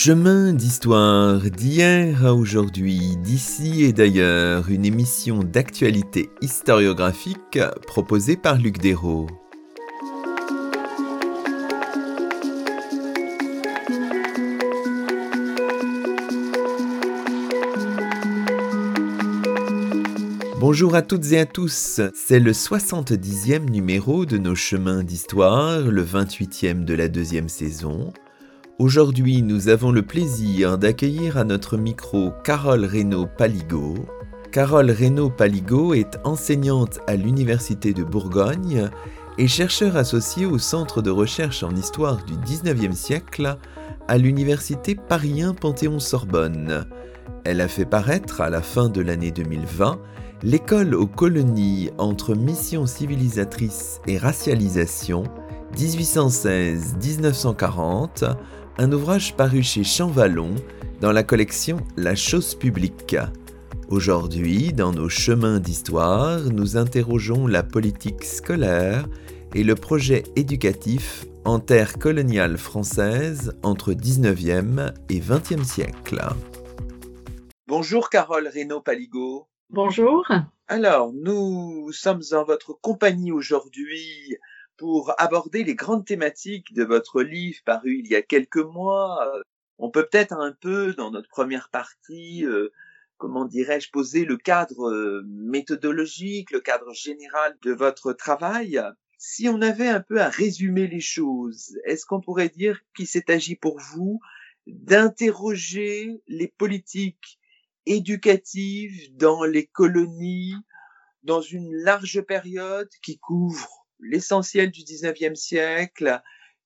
Chemin d'histoire d'hier à aujourd'hui, d'ici et d'ailleurs, une émission d'actualité historiographique proposée par Luc Dérault. Bonjour à toutes et à tous, c'est le 70e numéro de nos chemins d'histoire, le 28e de la deuxième saison. Aujourd'hui, nous avons le plaisir d'accueillir à notre micro Carole Reynaud-Paligo. Carole Reynaud-Paligo est enseignante à l'Université de Bourgogne et chercheur associé au Centre de recherche en histoire du 19e siècle à l'Université Paris Panthéon-Sorbonne. Elle a fait paraître à la fin de l'année 2020 L'école aux colonies entre mission civilisatrice et racialisation, 1816-1940, un ouvrage paru chez Champvallon dans la collection La chose publique. Aujourd'hui, dans nos chemins d'histoire, nous interrogeons la politique scolaire et le projet éducatif en terre coloniale française entre 19e et 20e siècle. Bonjour Carole Reynaud-Paligo. Bonjour. Alors, nous sommes en votre compagnie aujourd'hui pour aborder les grandes thématiques de votre livre paru il y a quelques mois. On peut peut-être un peu, dans notre première partie, euh, comment dirais-je, poser le cadre euh, méthodologique, le cadre général de votre travail. Si on avait un peu à résumer les choses, est-ce qu'on pourrait dire qu'il s'est agi pour vous d'interroger les politiques éducative dans les colonies dans une large période qui couvre l'essentiel du 19e siècle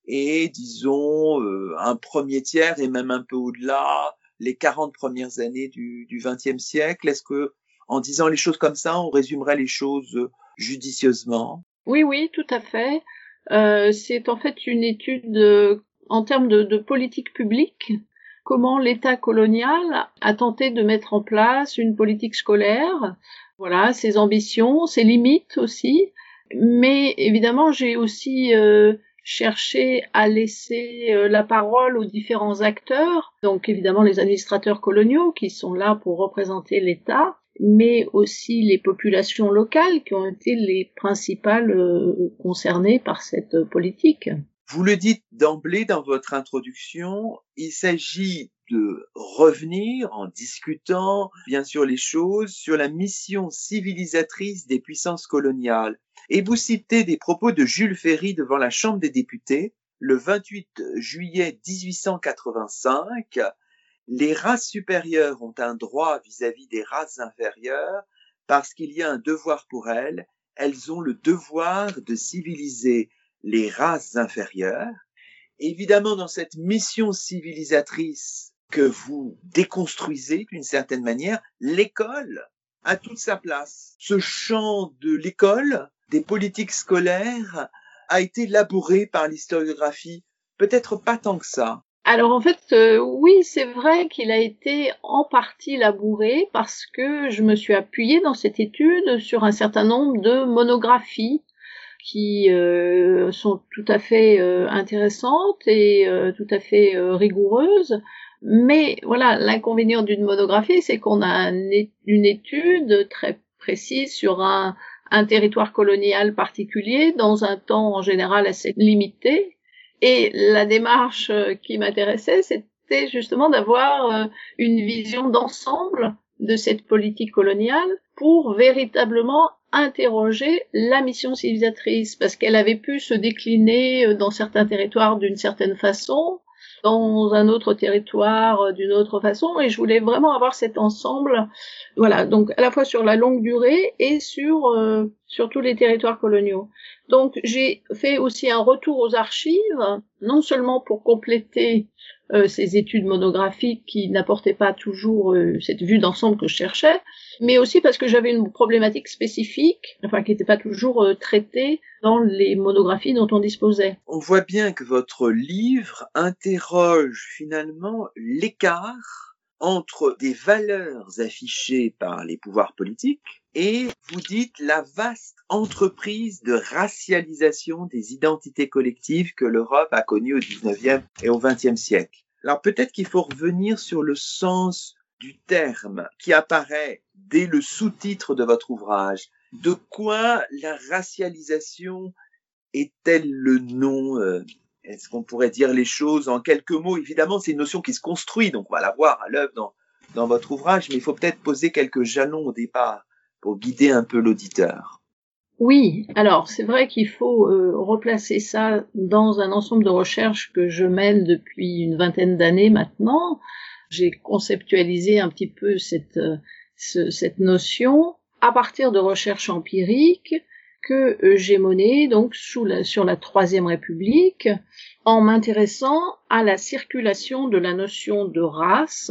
et disons euh, un premier tiers et même un peu au-delà les 40 premières années du, du 20e siècle. Est-ce que en disant les choses comme ça, on résumerait les choses judicieusement? Oui, oui, tout à fait. Euh, c'est en fait une étude euh, en termes de, de politique publique comment l'État colonial a tenté de mettre en place une politique scolaire, voilà, ses ambitions, ses limites aussi. Mais évidemment, j'ai aussi euh, cherché à laisser euh, la parole aux différents acteurs, donc évidemment les administrateurs coloniaux qui sont là pour représenter l'État, mais aussi les populations locales qui ont été les principales euh, concernées par cette politique. Vous le dites d'emblée dans votre introduction, il s'agit de revenir en discutant bien sûr les choses sur la mission civilisatrice des puissances coloniales. Et vous citez des propos de Jules Ferry devant la Chambre des députés le 28 juillet 1885. Les races supérieures ont un droit vis-à-vis -vis des races inférieures parce qu'il y a un devoir pour elles. Elles ont le devoir de civiliser les races inférieures. Évidemment, dans cette mission civilisatrice que vous déconstruisez d'une certaine manière, l'école a toute sa place. Ce champ de l'école, des politiques scolaires, a été labouré par l'historiographie. Peut-être pas tant que ça. Alors en fait, euh, oui, c'est vrai qu'il a été en partie labouré parce que je me suis appuyée dans cette étude sur un certain nombre de monographies qui euh, sont tout à fait euh, intéressantes et tout à fait rigoureuses. Mais voilà, l'inconvénient d'une monographie, c'est qu'on a une étude très précise sur un, un territoire colonial particulier. Dans un temps en général assez limité. Et la démarche qui m'intéressait, c'était justement d'avoir une vision d'ensemble de cette politique coloniale pour véritablement interroger la mission civilisatrice. Parce qu'elle avait pu se décliner euh, dans certains territoires d'une certaine façon, dans un autre territoire euh, d'une autre façon. Et je voulais vraiment avoir cet ensemble voilà donc à la fois sur la longue durée et sur euh, sur tous les territoires coloniaux. Donc j'ai fait aussi un retour aux archives non seulement pour compléter euh, ces études monographiques qui n'apportaient pas toujours euh, cette vue d'ensemble que je cherchais, mais aussi parce que j'avais une problématique spécifique, enfin qui n'était pas toujours euh, traitée dans les monographies dont on disposait. On voit bien que votre livre interroge finalement l'écart entre des valeurs affichées par les pouvoirs politiques et vous dites la vaste entreprise de racialisation des identités collectives que l'Europe a connue au 19e et au 20e siècle. Alors peut-être qu'il faut revenir sur le sens du terme qui apparaît dès le sous-titre de votre ouvrage. De quoi la racialisation est-elle le nom euh, Est-ce qu'on pourrait dire les choses en quelques mots? Évidemment, c'est une notion qui se construit, donc on va la voir à l'œuvre dans, votre ouvrage, mais il faut peut-être poser quelques jalons au départ pour guider un peu l'auditeur. Oui, alors c'est vrai qu'il faut euh, replacer ça dans un ensemble de recherches que je mène depuis une vingtaine d'années maintenant. J'ai conceptualisé un petit peu cette, euh, cette notion à partir de recherches empiriques que j'ai menées donc sous la, sur la Troisième République en m'intéressant à la circulation de la notion de race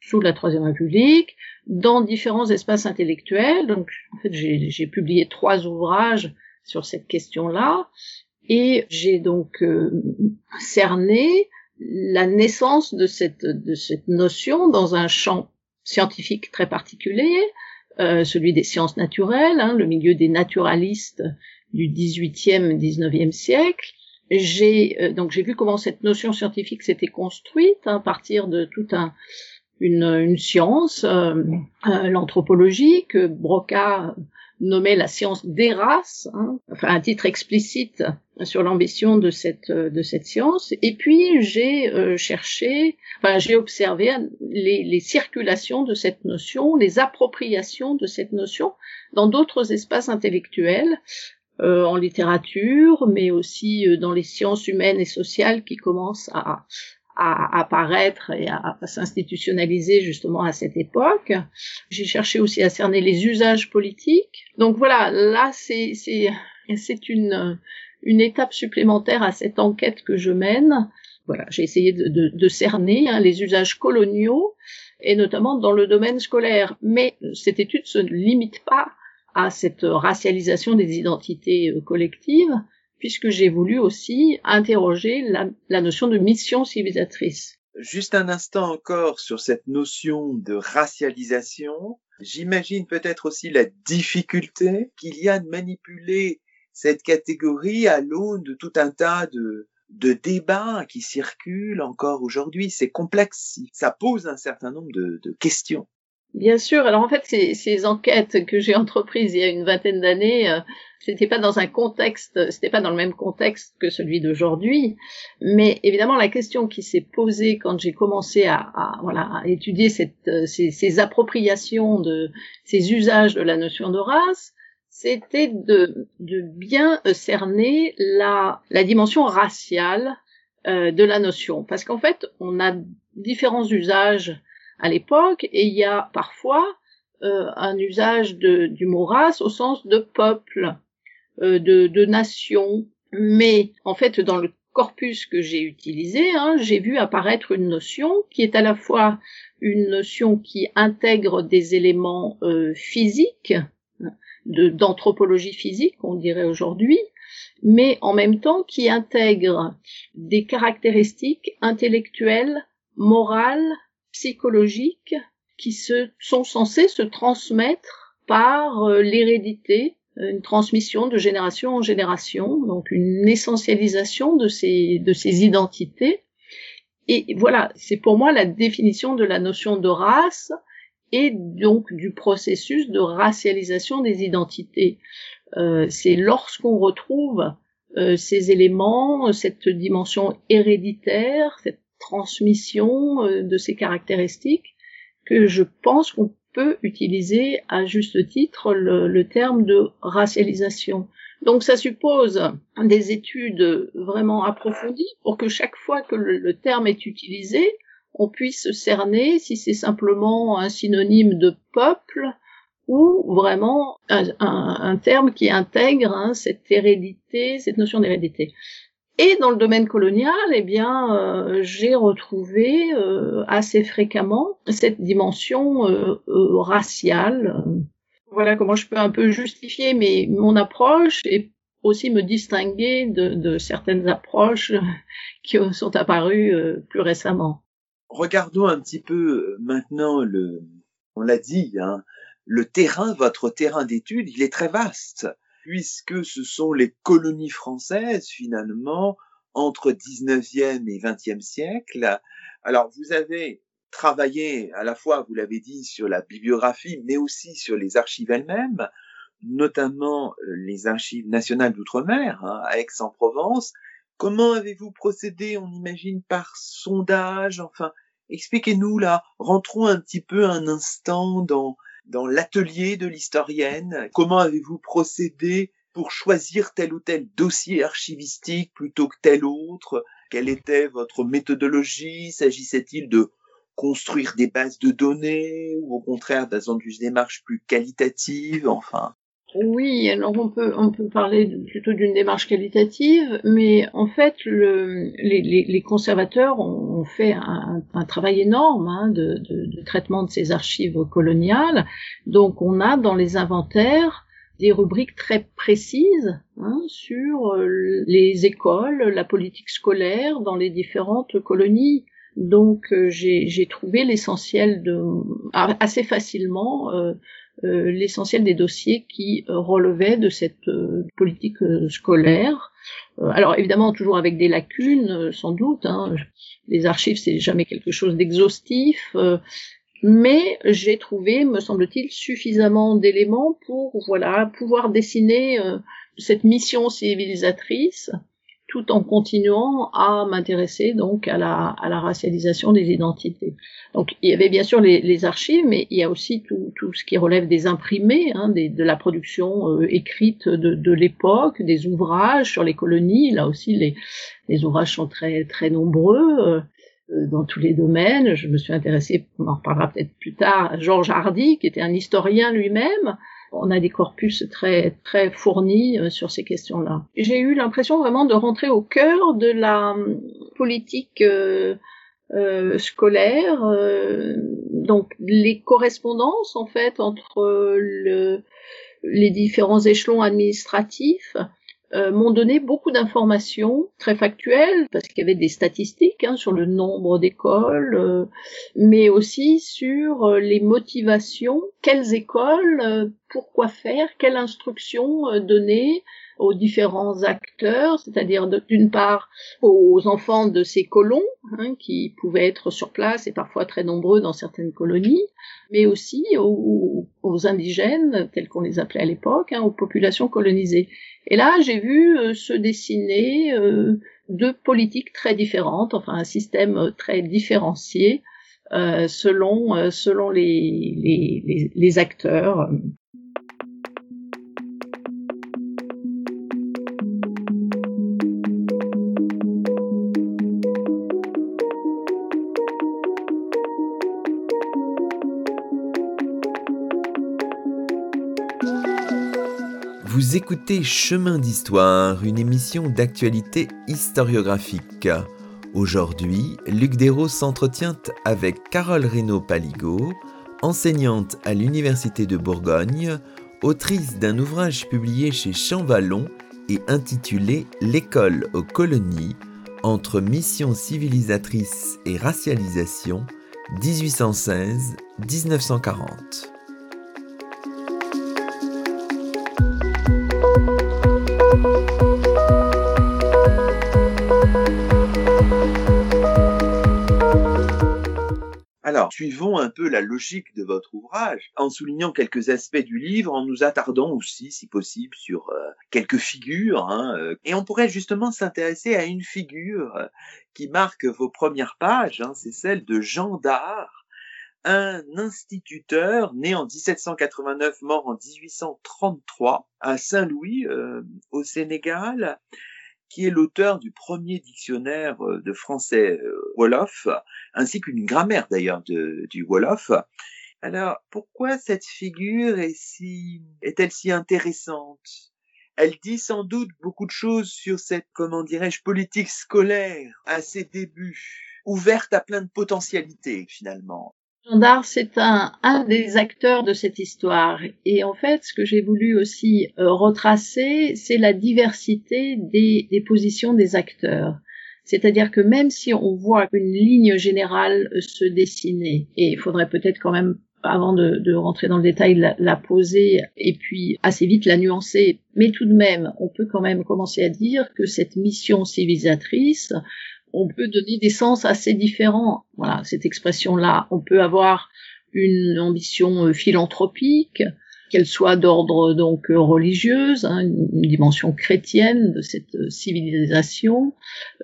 sous la Troisième République, dans différents espaces intellectuels. Donc, en fait, j'ai publié trois ouvrages sur cette question-là, et j'ai donc euh, cerné la naissance de cette, de cette notion dans un champ scientifique très particulier, euh, celui des sciences naturelles, hein, le milieu des naturalistes du 18e, 19e siècle. J'ai euh, donc j'ai vu comment cette notion scientifique s'était construite hein, à partir de tout un une, une science, euh, euh, l'anthropologie, que Broca nommait la science des races, hein, enfin un titre explicite sur l'ambition de cette de cette science. Et puis j'ai euh, cherché, enfin j'ai observé les, les, circulations de cette notion, les appropriations de cette notion dans d'autres espaces intellectuels, euh, en littérature, mais aussi dans les sciences humaines et sociales qui commencent à, à apparaître et à, s'institutionnaliser justement à cette époque. J'ai cherché aussi à cerner les usages politiques. Donc voilà, là c'est c'est une une étape supplémentaire à cette enquête que je mène. Voilà, j'ai essayé de, de, de cerner hein, les usages coloniaux et notamment dans le domaine scolaire. Mais cette étude se limite pas à cette racialisation des identités euh, collectives, puisque j'ai voulu aussi interroger la, notion de mission civilisatrice. Juste un instant encore sur cette notion de racialisation. J'imagine peut-être aussi la difficulté qu'il y a de manipuler cette catégorie à l'aune de tout un tas de, débats qui circulent encore aujourd'hui. C'est complexe. Ça pose un certain nombre de questions. Bien sûr. Alors en fait, ces, ces enquêtes que j'ai entreprises il y a une vingtaine d'années, euh, c'était pas dans un contexte, c'était pas dans le même contexte que celui d'aujourd'hui. Mais évidemment, la question qui s'est posée quand j'ai commencé à, à, voilà, à étudier cette, euh, ces, ces, appropriations de ces usages de la notion de race, c'était de, de bien cerner la, la dimension raciale euh, de la notion, parce qu'en fait, on a différents usages à l'époque, et il y a parfois euh, un usage de, du mot race au sens de peuple, euh, de, de nation. Mais en fait, dans le corpus que j'ai utilisé, hein, j'ai vu apparaître une notion qui est à la fois une notion qui intègre des éléments euh, physiques, d'anthropologie physique, on dirait aujourd'hui, mais en même temps qui intègre des caractéristiques intellectuelles, morales, psychologiques qui se, sont censés se transmettre par euh, l'hérédité, une transmission de génération en génération, donc une essentialisation de ces, de ces identités. Et voilà, c'est pour moi la définition de la notion de race et donc du processus de racialisation des identités. Euh, c'est lorsqu'on retrouve euh, ces éléments, cette dimension héréditaire, cette transmission euh, de ces caractéristiques que je pense qu'on peut utiliser à juste titre le, terme de racialisation. Donc ça suppose des études vraiment approfondies pour que chaque fois que le, terme est utilisé, on puisse cerner si c'est simplement un synonyme de peuple ou vraiment un, terme qui intègre hein, cette hérédité, cette notion d'hérédité. Et dans le domaine colonial, eh bien, euh, j'ai retrouvé euh, assez fréquemment cette dimension euh, raciale. Voilà comment je peux un peu justifier mes, mon approche et aussi me distinguer de, de certaines approches qui sont apparues plus récemment. Regardons un petit peu maintenant le, on l'a dit, hein, le terrain, votre terrain d'étude, il est très vaste puisque ce sont les colonies françaises finalement entre 19e et 20e siècle. Alors, vous avez travaillé à la fois, vous l'avez dit, sur la bibliographie, mais aussi sur les archives elles-mêmes, notamment euh, les archives nationales d'outre-mer, hein, à Aix-en-Provence. Comment avez-vous procédé On imagine par sondage, enfin, expliquez-nous là, rentrons un petit peu un instant dans, dans l'atelier de l'historienne. Comment avez-vous procédé pour choisir tel ou tel dossier archivistique plutôt que tel autre? Quelle était votre méthodologie? S'agissait-il de construire des bases de données ou au contraire dans une démarche plus qualitative? Enfin, oui, alors on peut on peut parler plutôt d'une démarche qualitative, mais en fait le, les, les, conservateurs ont, fait un, un, travail énorme hein, de, de, de, traitement de ces archives coloniales. Donc on a dans les inventaires des rubriques très précises hein, sur euh, les écoles, la politique scolaire dans les différentes colonies. Donc euh, j'ai trouvé l'essentiel de assez facilement euh, l'essentiel des dossiers qui euh, relevaient de cette euh, politique scolaire. alors évidemment toujours avec des lacunes, sans doute. Hein. Les archives c'est jamais quelque chose d'exhaustif, mais j'ai trouvé, me semble-t-il, suffisamment d'éléments pour voilà pouvoir dessiner cette mission civilisatrice tout en continuant à m'intéresser donc à la, à la racialisation des identités. Donc il y avait bien sûr les, les archives, mais il y a aussi tout, tout ce qui relève des imprimés, hein, des, de la production euh, écrite de, de l'époque, des ouvrages sur les colonies. Là aussi, les, les ouvrages sont très très nombreux. Euh, dans tous les domaines. Je me suis intéressée, on en reparlera peut-être plus tard, à Georges Hardy, qui était un historien lui-même, on a des corpus très très fournis euh, sur ces questions-là. J'ai eu l'impression vraiment de rentrer au cœur de la hum, politique euh, euh, scolaire, donc les correspondances en fait entre le, les différents échelons administratifs euh, m'ont donné beaucoup d'informations très factuelles, parce qu'il y avait des statistiques hein, sur le nombre d'écoles, euh, mais aussi sur euh, les motivations, quelles écoles, pourquoi faire, quelle instruction donner, aux différents acteurs, c'est-à-dire d'une part aux enfants de ces colons, hein, qui pouvaient être sur place et parfois très nombreux dans certaines colonies, mais aussi aux, indigènes, tels qu'on les appelait à l'époque, hein, aux populations colonisées. Et là, j'ai vu euh, se dessiner euh, deux politiques très différentes, enfin un système très différencié euh, selon selon les, les, les acteurs écoutez Chemin d'Histoire, une émission d'actualité historiographique. Aujourd'hui, Luc Dérault s'entretient avec Carole Reynaud-Paligo, enseignante à l'Université de Bourgogne, autrice d'un ouvrage publié chez Champvallon et intitulé L'école aux colonies, entre mission civilisatrice et racialisation, 1816-1940. Alors, suivons un peu la logique de votre ouvrage, en soulignant quelques aspects du livre, en nous attardant aussi, si possible, sur euh, quelques figures. Hein, euh, et on pourrait justement s'intéresser à une figure euh, qui marque vos premières pages, hein, c'est celle de Jean Dard, un instituteur né en 1789, mort en 1833 à Saint-Louis, au Sénégal, qui est l'auteur du premier dictionnaire euh, de français euh, Wolof, ainsi qu'une grammaire d'ailleurs du Wolof. Alors, pourquoi cette figure est si, est-elle si intéressante? Elle dit sans doute beaucoup de choses sur cette, comment dirais-je, politique scolaire à ses débuts, ouverte à plein de potentialités finalement. Jean c'est un, un des acteurs de cette histoire. Et en fait, ce que j'ai voulu aussi euh, retracer, c'est la diversité des, des, positions des acteurs. C'est-à-dire que même si on voit une ligne générale euh, se dessiner, et il faudrait peut-être quand même avant de, de, rentrer dans le détail, la, la, poser et puis assez vite la nuancer. Mais tout de même, on peut quand même commencer à dire que cette mission civilisatrice, on peut donner des sens assez différents. Voilà, cette expression-là, on peut avoir une ambition euh, philanthropique, qu'elle soit d'ordre donc religieuse, hein, une dimension chrétienne de cette euh, civilisation,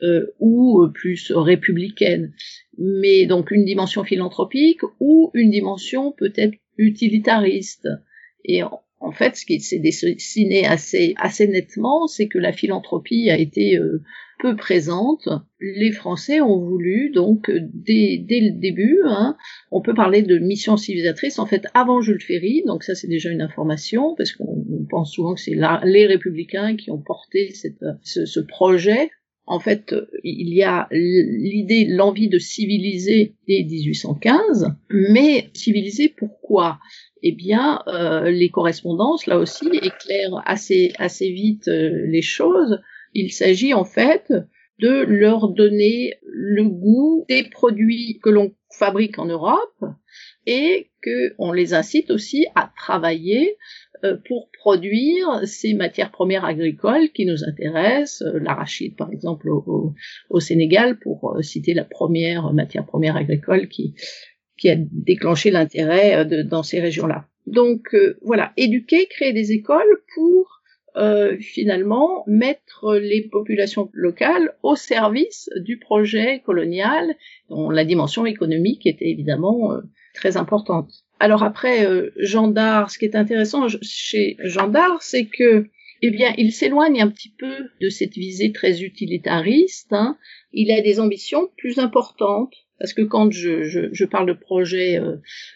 euh, ou plus républicaine. Mais donc une dimension philanthropique ou une dimension peut-être utilitariste. Et en, fait, ce qui s'est dessiné assez assez nettement, c'est que la philanthropie a été euh, peu présente. Les Français ont voulu, donc, dès, dès le début, hein, on peut parler de mission civilisatrice, en fait, avant Jules Ferry, donc ça c'est déjà une information, parce qu'on pense souvent que c'est les républicains qui ont porté cette, ce, ce projet. En fait, il y a l'idée, l'envie de civiliser dès 1815, mais civiliser pourquoi? Eh bien, euh, les correspondances, là aussi, éclairent assez, assez vite euh, les choses. Il s'agit en fait de leur donner le goût des produits que l'on fabrique en Europe et qu'on les incite aussi à travailler euh, pour produire ces matières premières agricoles qui nous intéressent, euh, l'arachide par exemple au, au, Sénégal, pour euh, citer la première matière première agricole qui, qui a déclenché l'intérêt dans ces régions-là. Donc voilà, éduquer, créer des écoles pour euh, finalement mettre les populations locales au service du projet colonial, dont la dimension économique était évidemment euh, très importante. Alors après, euh, Jean ce qui est intéressant chez Jean c'est que eh bien, il s'éloigne un petit peu de cette visée très utilitariste. Hein. Il a des ambitions plus importantes. Parce que quand je, parle de projet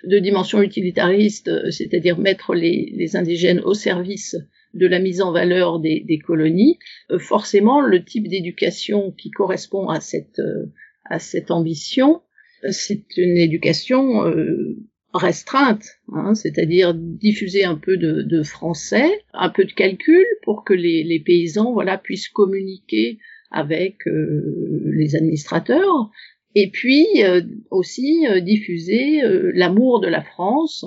de dimension utilitariste, c'est-à-dire mettre les, indigènes au service de la mise en valeur des, colonies, euh, forcément le type d'éducation qui correspond à cette euh, à cette ambition, c'est une éducation euh, restreinte, hein, c'est-à-dire diffuser un peu de, français, un peu de calcul pour que les, les paysans voilà puissent communiquer avec les administrateurs. Et puis aussi diffuser l'amour de la France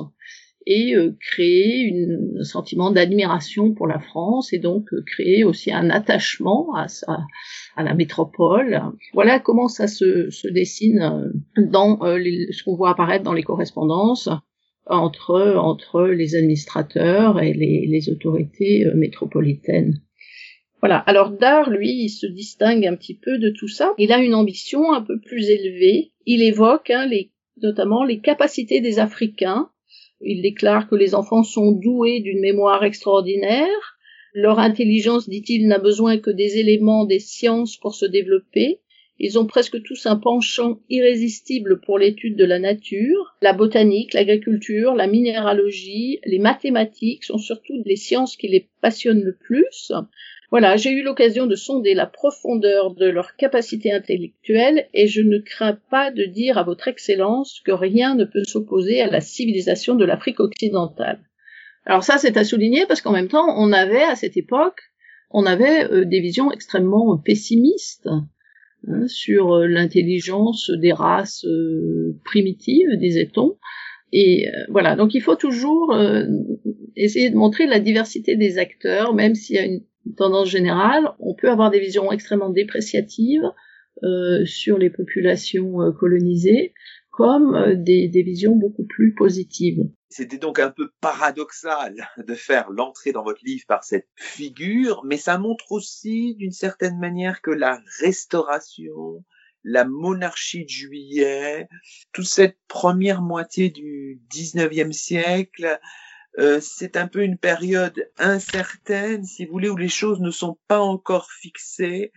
et euh, créer un sentiment d'admiration pour la France et donc euh, créer aussi un attachement à, sa, à la métropole. Voilà comment ça se, se dessine euh, dans ce qu'on voit apparaître dans les correspondances entre, entre les administrateurs et les, les autorités métropolitaines. Voilà. Alors Dar, lui, il se distingue un petit peu de tout ça. Il a une ambition un peu plus élevée. Il évoque hein, les, notamment les capacités des Africains il déclare que les enfants sont doués d'une mémoire extraordinaire. Leur intelligence, dit-il, n'a besoin que des éléments des sciences pour se développer. Ils ont presque tous un penchant irrésistible pour l'étude de la nature. La botanique, l'agriculture, la minéralogie, les mathématiques sont surtout les sciences qui les passionnent le plus. Voilà, j'ai eu l'occasion de sonder la profondeur de leur capacité intellectuelle et je ne crains pas de dire à votre Excellence que rien ne peut s'opposer à la civilisation de l'Afrique occidentale. Alors ça, c'est à souligner parce qu'en même temps, on avait à cette époque, on avait euh, des visions extrêmement pessimistes hein, sur euh, l'intelligence des races euh, primitives, disait-on. Et voilà, donc il faut toujours essayer de montrer la diversité des acteurs, même s'il y a une tendance générale, on peut avoir des visions extrêmement dépréciatives sur les populations colonisées, comme euh, des, des, visions beaucoup plus positives. C'était donc un peu paradoxal de faire l'entrée dans votre livre par cette figure, mais ça montre aussi d'une certaine manière que la restauration, la monarchie de juillet, toute cette première moitié du 19e siècle, euh, c'est un peu une période incertaine, si vous voulez, où les choses ne sont pas encore fixées,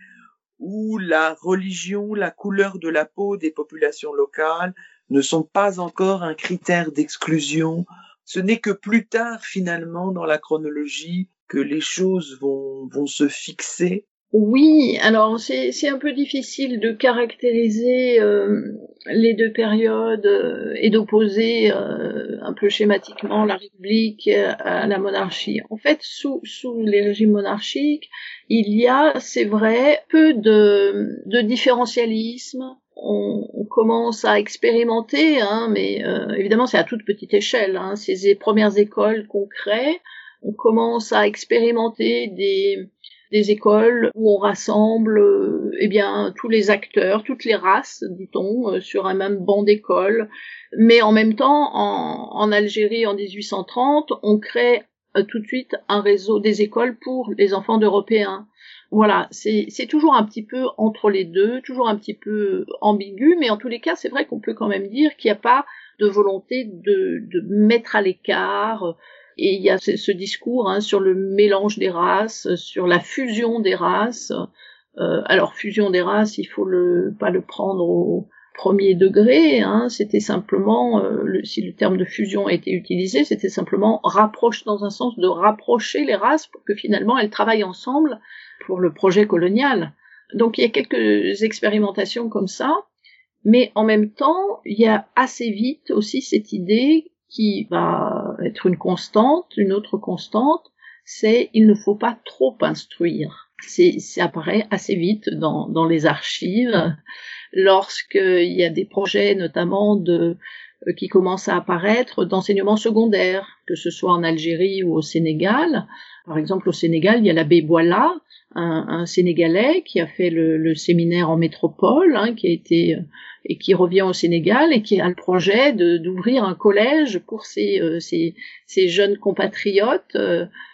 où la religion, la couleur de la peau des populations locales ne sont pas encore un critère d'exclusion. Ce n'est que plus tard, finalement, dans la chronologie, que les choses vont, vont se fixer oui, alors c'est un peu difficile de caractériser euh, les deux périodes euh, et d'opposer euh, un peu schématiquement la République à la monarchie. En fait, sous, sous les régimes monarchiques, il y a, c'est vrai, peu de, de différentialisme on, commence à expérimenter, hein, mais euh, évidemment c'est à toute petite échelle. Hein, ces premières écoles qu'on crée, on commence à expérimenter des, des écoles où on rassemble euh, eh bien tous les acteurs, toutes les races, dit-on, euh, sur un même banc d'école. Mais en même temps, en, Algérie en 1830, on crée tout de suite un réseau des écoles pour les enfants d'Européens. Voilà, c'est toujours un petit peu entre les deux, toujours un petit peu ambigu, mais en tous les cas, c'est vrai qu'on peut quand même dire qu'il n'y a pas de volonté de, de mettre à l'écart. Et il y a ce, discours hein, sur le mélange des races, sur la fusion des races. Euh, alors fusion des races, il faut le pas le prendre au premier degré. Hein, c'était simplement, euh, si le terme de fusion a été utilisé, c'était simplement rapproche dans un sens de rapprocher les races pour que finalement elles travaillent ensemble pour le projet colonial. Donc il y a quelques expérimentations comme ça, mais en même temps, il y a assez vite aussi cette idée qui va être une constante, une autre constante, c'est il ne faut pas trop instruire. C'est, ça apparaît assez vite dans, dans les archives, lorsqu'il y a des projets notamment de euh, qui commencent à apparaître d'enseignement secondaire, que ce soit en Algérie ou au Sénégal. Par exemple, au Sénégal, il y a l'abbé Boila, un, un, Sénégalais qui a fait le, le séminaire en métropole, hein, qui a été euh, et qui revient au Sénégal et qui a le projet d'ouvrir un collège pour ses, euh, ses, ses jeunes compatriotes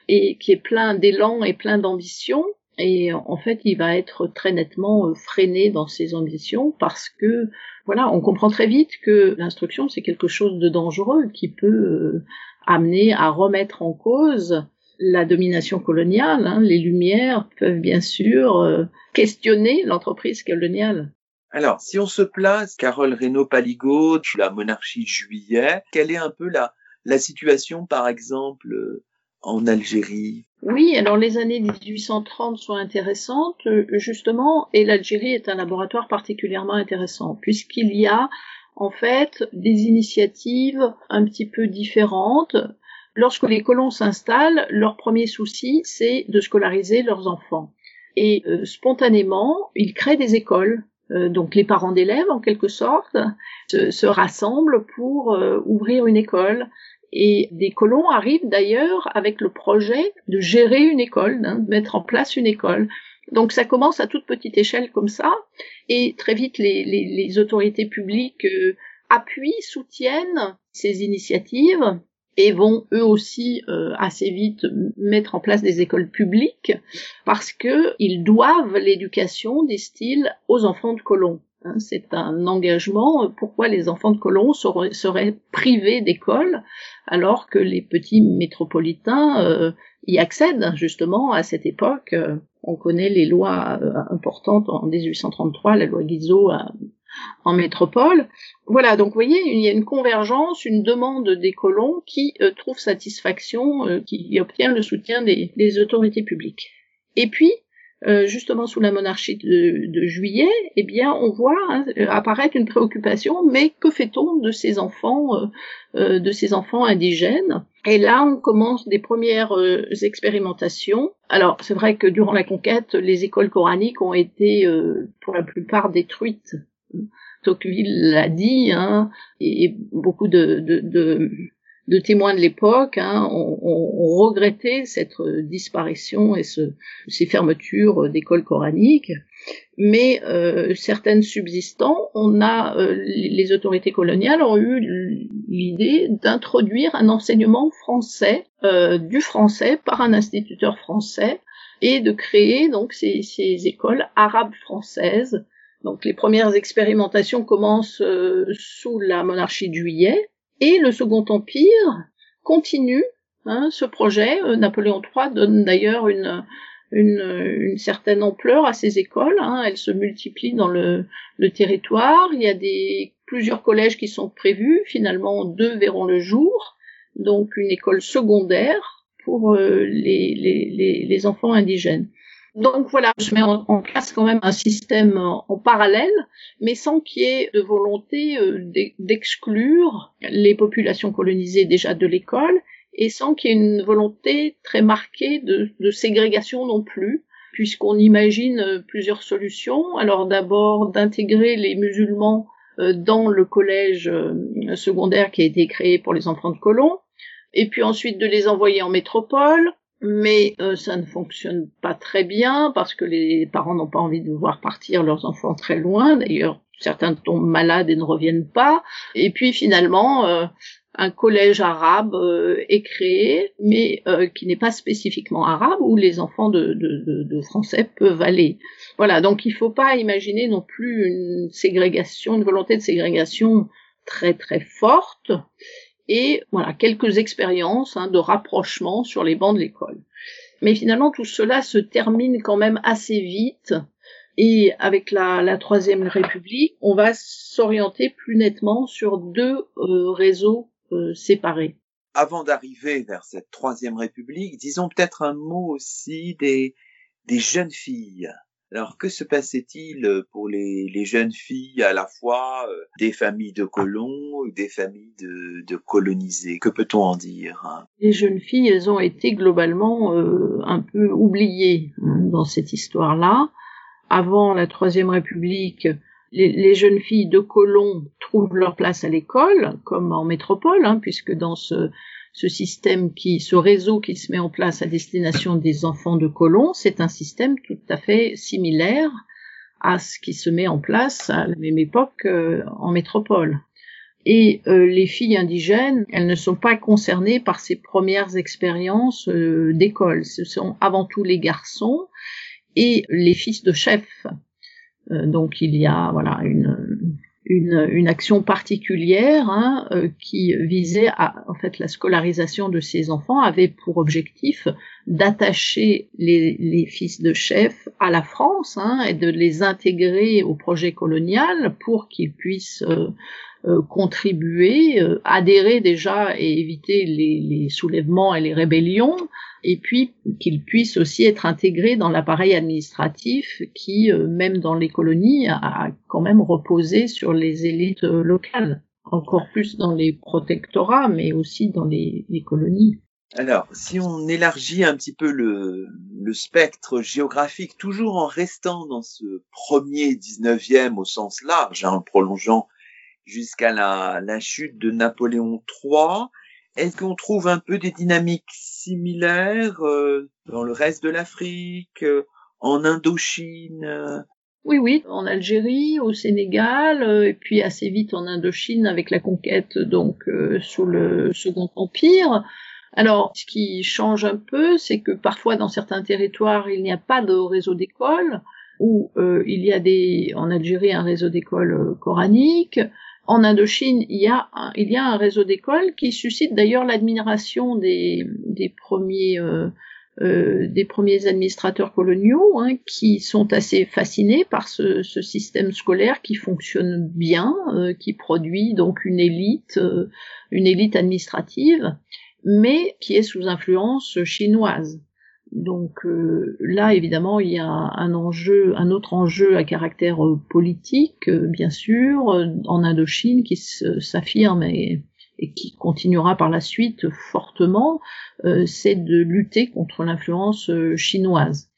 et qui est plein d'élan et plein d'ambition. Et en fait, il va être très nettement freiné dans ses ambitions parce que voilà, on comprend très vite que l'instruction c'est quelque chose de dangereux qui peut euh, amener à remettre en cause la domination coloniale. Hein. Les Lumières peuvent bien sûr euh, questionner l'entreprise coloniale. Alors, si on se place, Carole Reynaud-Paligo, la monarchie de juillet, quelle est un peu la, la situation, par exemple, euh, en Algérie? Oui, alors les années 1830 sont intéressantes, euh, justement, et l'Algérie est un laboratoire particulièrement intéressant, puisqu'il y a en fait des initiatives un petit peu différentes. Lorsque les colons s'installent, leur premier souci, c'est de scolariser leurs enfants. Et euh, spontanément, ils créent des écoles. Euh, donc les parents d'élèves, en quelque sorte, se rassemblent pour ouvrir une école et des colons arrivent d'ailleurs avec le projet de gérer une école, hein, de mettre en place une école. Donc ça commence à toute petite échelle comme ça, et très vite les, autorités publiques euh, appuient, soutiennent ces initiatives et vont eux aussi euh, assez vite mettre en place des écoles publiques parce que ils doivent l'éducation, disent-ils, aux enfants de colons. Hein, c'est un engagement. Pourquoi les enfants de colons seraient, privés d'école alors que les petits métropolitains euh, y accèdent justement à cette époque euh, On connaît les lois euh, importantes en 1833, la loi Guizot en métropole. Voilà, donc vous voyez, il y a une convergence, une demande des colons qui trouve satisfaction, qui obtient le soutien des, des autorités publiques. Et puis, euh, justement sous la monarchie de, juillet, eh bien, on voit hein, apparaître une préoccupation. Mais que fait-on de ces enfants, euh, euh, de ces enfants indigènes? Et là, on commence des premières expérimentations. Alors, c'est vrai que durant la conquête, les écoles coraniques ont été, pour la plupart, détruites. Tocqueville l'a dit, hein, et beaucoup de, témoins de l'époque hein, ont, regretté cette euh, disparition et ce, ces fermetures d'écoles coraniques, mais euh, certaines subsistant, on a euh, les autorités coloniales ont eu l'idée d'introduire un enseignement français du français par un instituteur français et de créer donc ces écoles arabes françaises. Donc les premières expérimentations commencent sous la monarchie de Juillet et le Second Empire continue hein, ce projet. Euh, Napoléon III donne d'ailleurs une, certaine ampleur à ces écoles. Hein. Elles se multiplient dans le, territoire. Il y a plusieurs collèges qui sont prévus. Finalement, deux verront le jour. Donc une école secondaire pour euh, les, enfants indigènes. Donc voilà, je mets en, place quand même un système en, parallèle, mais sans qu'il y ait de volonté euh, d'exclure les populations colonisées déjà de l'école, et sans qu'il y ait une volonté très marquée de, ségrégation non plus. puisqu'on imagine plusieurs solutions. Alors d'abord d'intégrer les musulmans dans le collège secondaire qui a été créé pour les enfants de colons, et puis ensuite de les envoyer en métropole, mais euh, ça ne fonctionne pas très bien parce que les parents n'ont pas envie de voir partir leurs enfants très loin. D'ailleurs, certains tombent malades et ne reviennent pas. Et puis finalement, euh, un collège arabe euh, est créé, mais qui n'est pas spécifiquement arabe, où les enfants de, de, de, français peuvent aller. Voilà, donc il faut pas imaginer non plus une ségrégation, une volonté de ségrégation très très forte et voilà quelques expériences hein, de rapprochement sur les bancs de l'école. Mais finalement, tout cela se termine quand même assez vite. Et avec la, Troisième République, on va s'orienter plus nettement sur deux euh, réseaux euh, séparés. Avant d'arriver vers cette Troisième République, disons peut-être un mot aussi des, des jeunes filles. Alors que se passait-il euh, pour les, jeunes filles à la fois euh, des familles de colons, des familles de, de colonisés? Que peut-on en dire hein? Les jeunes filles, elles ont été globalement euh, un peu oubliées hein, dans cette histoire-là. Avant la Troisième République, les, les, jeunes filles de colons trouvent leur place à l'école, comme en métropole, hein, puisque dans ce ce système qui, ce réseau qui se met en place à destination des enfants de colons, c'est un système tout à fait similaire à ce qui se met en place à la même époque euh, en métropole. Et euh, les filles indigènes, elles ne sont pas concernées par ces premières expériences euh, d'école. Ce sont avant tout les garçons et les fils de chefs. donc il y a voilà une, une, action particulière hein, euh, qui visait à en fait la scolarisation de ces enfants avait pour objectif d'attacher les, fils de chef à la France hein, et de les intégrer au projet colonial pour qu'ils puissent euh, euh, contribuer, adhérer déjà et éviter les soulèvements et les rébellions et puis qu'ils puissent aussi être intégrés dans l'appareil administratif qui, euh, même dans les colonies, a quand même reposé sur les élites euh, locales, encore plus dans les protectorats, mais aussi dans les, colonies. Alors, si on élargit un petit peu le, spectre géographique, toujours en restant dans ce premier 19e au sens large, hein, en prolongeant jusqu'à la, chute de Napoléon III, est-ce qu'on trouve un peu des dynamiques similaires euh, dans le reste de l'Afrique, euh, en Indochine euh? Oui, oui, en Algérie, au Sénégal, et puis assez vite en Indochine avec la conquête donc sous le Second Empire. Alors, ce qui change un peu, c'est que parfois dans certains territoires, il n'y a pas de réseau d'écoles, ou il y a des, en Algérie, un réseau d'écoles coraniques en Indochine, il y a un, il y a un réseau d'écoles qui suscite d'ailleurs l'admiration des, des premiers euh, euh, des premiers administrateurs coloniaux hein, qui sont assez fascinés par ce, ce système scolaire qui fonctionne bien, euh, qui produit donc une élite, euh, une élite administrative, mais qui est sous influence chinoise. Donc euh, là, évidemment, il y a un enjeu, un autre enjeu à caractère euh, politique, euh, bien sûr, en Indochine, qui s'affirme et, qui continuera par la suite fortement, c'est de lutter contre l'influence chinoise.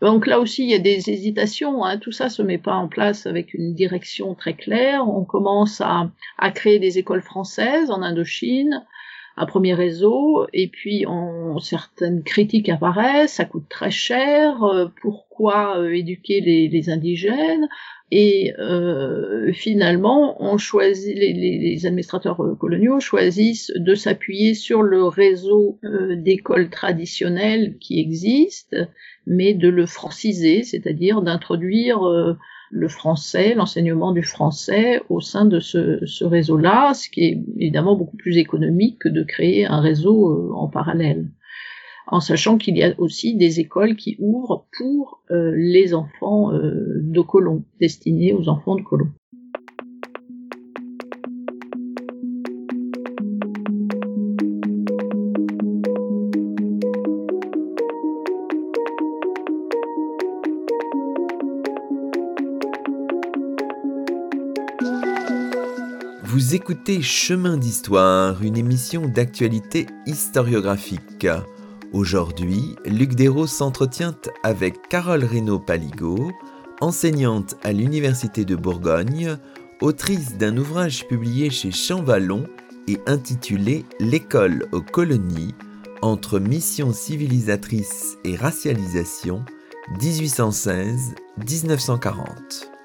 Donc là aussi, il y a des hésitations. Hein. Tout ça se met pas en place avec une direction très claire. On commence à, à créer des écoles françaises en Indochine un premier réseau, et puis on, certaines critiques apparaissent, ça coûte très cher, euh, pourquoi euh, éduquer les, indigènes et euh, finalement, on choisit les, les, administrateurs coloniaux choisissent de s'appuyer sur le réseau d'écoles traditionnelles qui existent, mais de le franciser, c'est-à-dire d'introduire le français, l'enseignement du français au sein de ce, réseau-là, ce qui est évidemment beaucoup plus économique que de créer un réseau euh, en parallèle. En sachant qu'il y a aussi des écoles qui ouvrent pour euh, les enfants euh, de colons, destinés aux enfants de colons. Écoutez Chemin d'Histoire, une émission d'actualité historiographique. Aujourd'hui, Luc Dérault s'entretient avec Carole Reynaud-Paligo, enseignante à l'Université de Bourgogne, autrice d'un ouvrage publié chez Champvallon et intitulé L'école aux colonies, entre mission civilisatrice et racialisation, 1816-1940.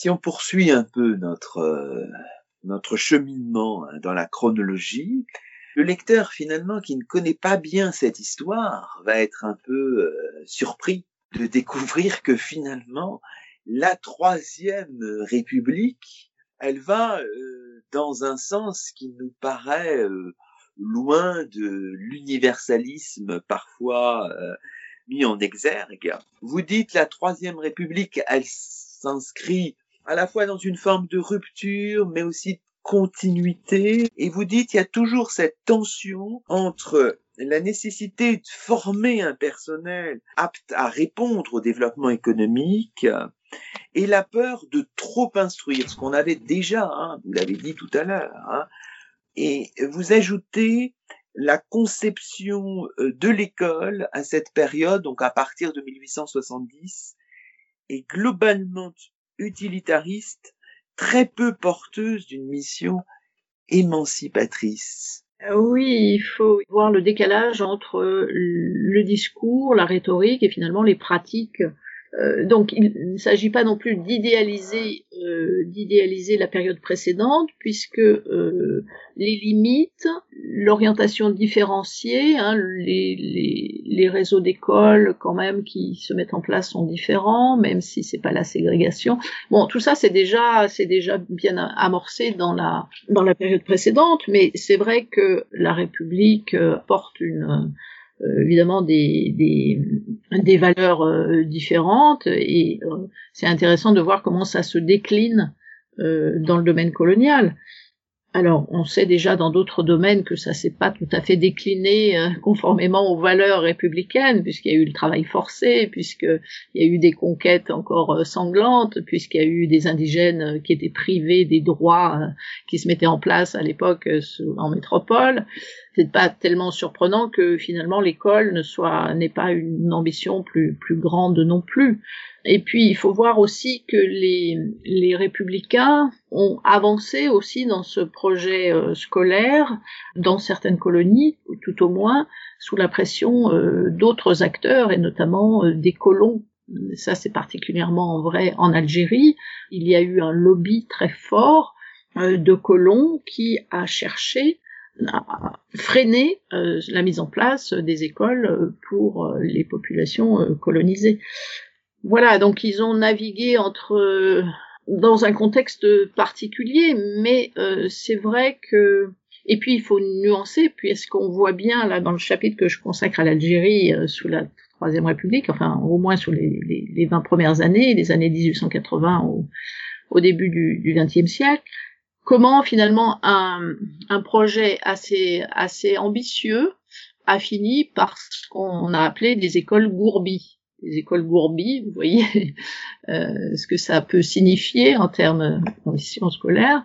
Si on poursuit un peu notre euh, notre cheminement hein, dans la chronologie, le lecteur finalement qui ne connaît pas bien cette histoire va être un peu euh, surpris de découvrir que finalement la troisième République, elle va euh, dans un sens qui nous paraît loin de l'universalisme parfois mis en exergue. Vous dites la troisième République, elle s'inscrit à la fois dans une forme de rupture, mais aussi de continuité. Et vous dites, il y a toujours cette tension entre la nécessité de former un personnel apte à répondre au développement économique et la peur de trop instruire, ce qu'on avait déjà, hein, vous l'avez dit tout à l'heure. Hein. Et vous ajoutez la conception euh, de l'école à cette période, donc à partir de 1870, est globalement utilitariste, très peu porteuse d'une mission émancipatrice. Euh, oui, il faut voir le décalage entre le discours, la rhétorique et finalement les pratiques euh, donc il ne s'agit pas non plus d'idéaliser euh, d'idéaliser la période précédente puisque euh, les limites, l'orientation différenciée, hein, les, les, les, réseaux d'écoles quand même qui se mettent en place sont différents, même si c'est pas la ségrégation. Bon, tout ça c'est déjà c'est déjà bien amorcé dans la dans la période précédente, mais c'est vrai que la République porte une euh, évidemment des, des, des valeurs euh, différentes et euh, c'est intéressant de voir comment ça se décline dans le domaine colonial. Alors, on sait déjà dans d'autres domaines que ça s'est pas tout à fait décliné conformément aux valeurs républicaines, puisqu'il y a eu le travail forcé, puisqu'il y a eu des conquêtes encore sanglantes, puisqu'il y a eu des indigènes qui étaient privés des droits qui se mettaient en place à l'époque en métropole c'est pas tellement surprenant que finalement l'école ne soit n'ait pas une ambition plus plus grande non plus. Et puis il faut voir aussi que les les républicains ont avancé aussi dans ce projet euh, scolaire dans certaines colonies, tout au moins sous la pression euh, d'autres acteurs et notamment euh, des colons ça c'est particulièrement vrai en Algérie. Il y a eu un lobby très fort de colons qui a cherché freiner euh, la mise en place des écoles pour les populations colonisées. Voilà, donc ils ont navigué entre dans un contexte particulier, mais c'est vrai que et puis il faut nuancer, puisqu'on voit bien là dans le chapitre que je consacre à l'Algérie sous la Troisième République, enfin au moins sous les, les, les 20 premières années, les années 1880 au, au début du XXe siècle, comment finalement un, un projet assez, assez ambitieux a fini par ce qu'on a appelé des écoles gourbies. Les écoles gourbies, vous voyez euh, ce que ça peut signifier en termes d'ambition scolaire.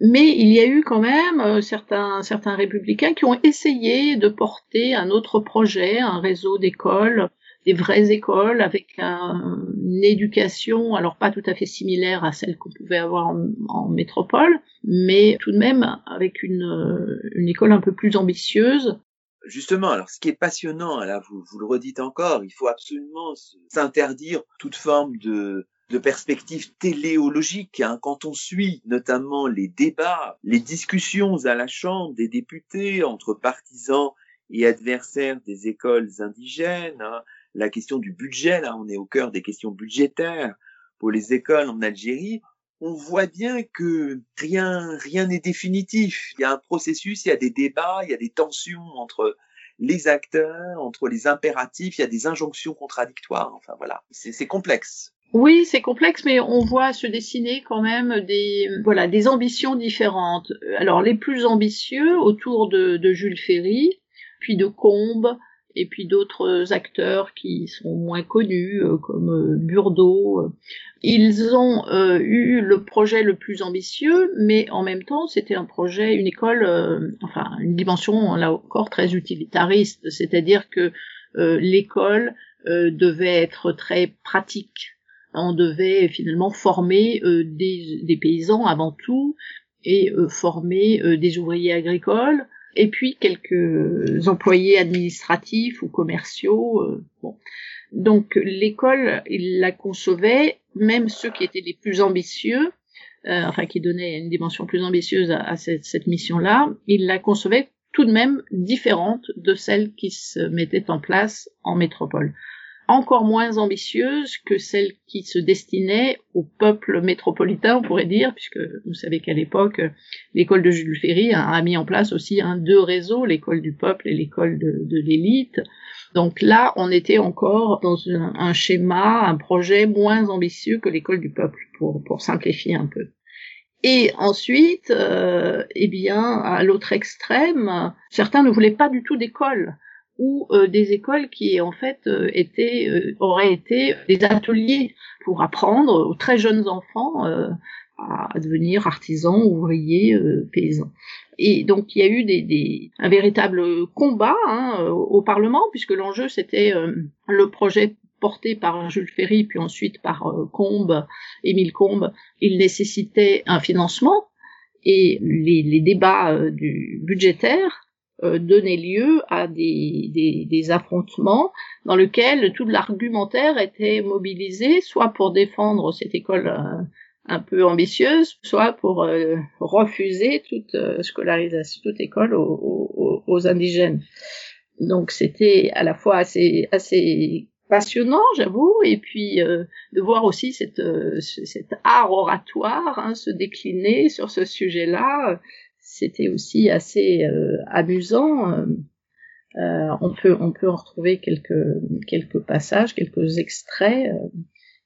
Mais il y a eu quand même euh, certains, certains républicains qui ont essayé de porter un autre projet, un réseau d'écoles des vraies écoles avec une éducation, alors pas tout à fait similaire à celle qu'on pouvait avoir en, métropole, mais tout de même avec une, une école un peu plus ambitieuse. Justement, alors ce qui est passionnant, là vous, vous le redites encore, il faut absolument s'interdire toute forme de, de perspective téléologique. Hein. Quand on suit notamment les débats, les discussions à la Chambre des députés entre partisans et adversaires des écoles indigènes, hein, la question du budget, là, on est au cœur des questions budgétaires pour les écoles en Algérie, on voit bien que rien rien n'est définitif. Il y a un processus, il y a des débats, il y a des tensions entre les acteurs, entre les impératifs, il y a des injonctions contradictoires. Enfin voilà, c'est complexe. Oui, c'est complexe, mais on voit se dessiner quand même des voilà des ambitions différentes. Alors les plus ambitieux autour de, de Jules Ferry, puis de Combes, et puis d'autres acteurs qui sont moins connus, euh, comme euh, Burdeau. Ils ont eu le projet le plus ambitieux, mais en même temps, c'était un projet, une école, enfin, une dimension là encore très utilitariste, c'est-à-dire que l'école devait être très pratique. On devait finalement former des, paysans avant tout et former des ouvriers agricoles et puis quelques employés administratifs ou commerciaux. Euh, bon. Donc l'école, il la concevait, même ceux qui étaient les plus ambitieux, euh, enfin qui donnaient une dimension plus ambitieuse à, cette, cette mission-là, il la concevait tout de même différente de celle qui se mettait en place en métropole encore moins ambitieuse que celle qui se destinait au peuple métropolitain, on pourrait dire, puisque vous savez qu'à l'époque, l'école de Jules Ferry a, mis en place aussi un deux réseaux, l'école du peuple et l'école de, l'élite. Donc là, on était encore dans un, schéma, un projet moins ambitieux que l'école du peuple, pour, pour simplifier un peu. Et ensuite, euh, eh bien, à l'autre extrême, certains ne voulaient pas du tout d'école ou euh, des écoles qui en fait euh, étaient euh, auraient été des ateliers pour apprendre aux très jeunes enfants à devenir artisans, ouvriers, paysans. Et donc il y a eu des, des un véritable combat hein, au Parlement puisque l'enjeu c'était le projet porté par Jules Ferry puis ensuite par Combes, Émile Combes. Il nécessitait un financement et les, les débats du budgétaire euh, donner lieu à des, des, des, affrontements dans lesquels tout l'argumentaire était mobilisé, soit pour défendre cette école euh, un peu ambitieuse, soit pour euh, refuser toute scolarisation, toute école aux, aux, indigènes. Donc c'était à la fois assez, assez passionnant, j'avoue, et puis de voir aussi cette, cet art oratoire hein, se décliner sur ce sujet-là c'était aussi assez euh, amusant. Euh, euh, on peut on peut en retrouver quelques quelques passages, quelques extraits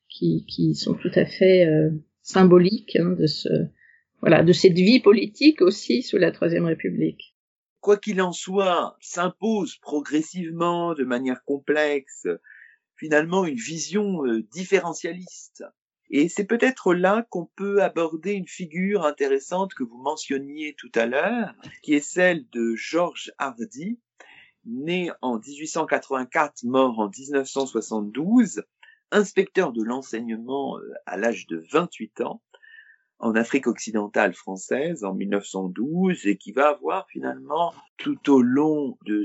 qui, qui sont tout à fait symboliques hein, de ce voilà de cette vie politique aussi sous la Troisième République. Quoi qu'il en soit, s'impose progressivement, de manière complexe, finalement une vision différentialiste et c'est peut-être là qu'on peut aborder une figure intéressante que vous mentionniez tout à l'heure, qui est celle de Georges Hardy, né en 1884, mort en 1972, inspecteur de l'enseignement euh, à l'âge de 28 ans, en Afrique occidentale française en 1912 et qui va avoir finalement tout au long de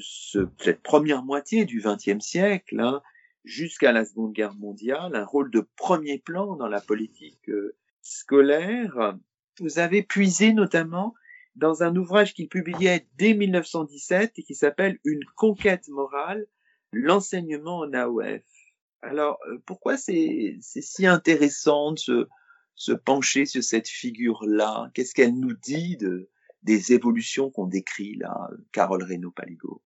cette première moitié du XXe siècle hein, jusqu'à la Seconde Guerre mondiale, un rôle de premier plan dans la politique euh, scolaire. Vous avez puisé notamment dans un ouvrage qu'il publiait dès 1917 et qui s'appelle Une conquête morale, l'enseignement en AOF. Alors, euh, pourquoi c'est si intéressant de se, pencher sur cette figure-là? Qu'est-ce qu'elle nous dit de, des évolutions qu'on décrit là, Carole Reynaud-Paligo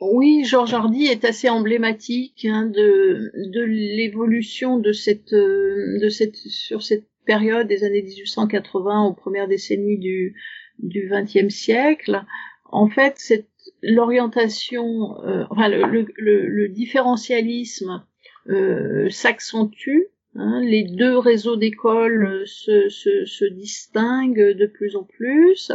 oui, Georges Hardy est assez emblématique hein, de, de l'évolution de cette, de cette, sur cette période des années 1880 aux premières décennies du, du XXe siècle. En fait, cette, l'orientation, euh, enfin, le, le, le, différentialisme euh, s'accentue. Hein, les deux réseaux d'écoles se, se, se distinguent de plus en plus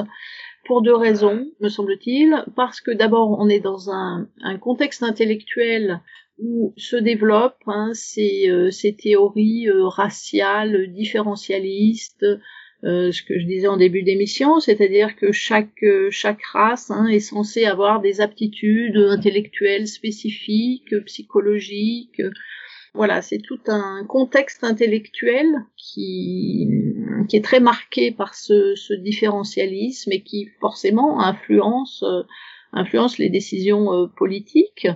pour deux raisons, me semble-t-il. Parce que d'abord, on est dans un, contexte intellectuel où se développent hein, ces, euh, ces, théories euh, raciales, différentialistes, euh, ce que je disais en début d'émission, c'est-à-dire que chaque, chaque race hein, est censée avoir des aptitudes intellectuelles spécifiques, psychologiques, voilà, c'est tout un contexte intellectuel qui, est très marqué par ce, ce différentialisme et qui forcément influence, euh, influence les décisions euh, politiques.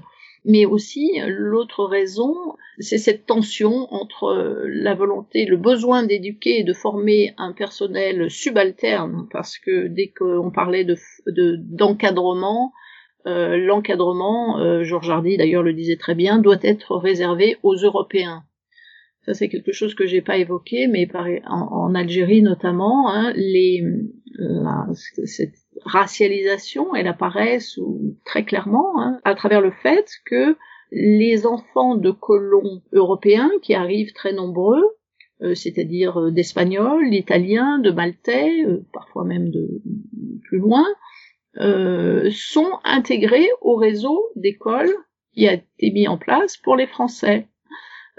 Mais aussi, l'autre raison, c'est cette tension entre euh, la volonté, le besoin d'éduquer et de former un personnel subalterne, parce que dès qu'on parlait de, d'encadrement, euh, l'encadrement, euh, Georges Hardy d'ailleurs le disait très bien, doit être réservé aux Européens. Ça c'est quelque chose que j'ai pas évoqué, mais en, Algérie notamment, hein, les, cette racialisation, elle apparaît très clairement hein, à travers le fait que les enfants de colons européens qui arrivent très nombreux, euh, c'est-à-dire euh, d'Espagnols, d'Italiens, de Maltais, euh, parfois même de plus loin, sont intégrés au réseau d'écoles qui a été mis en place pour les Français.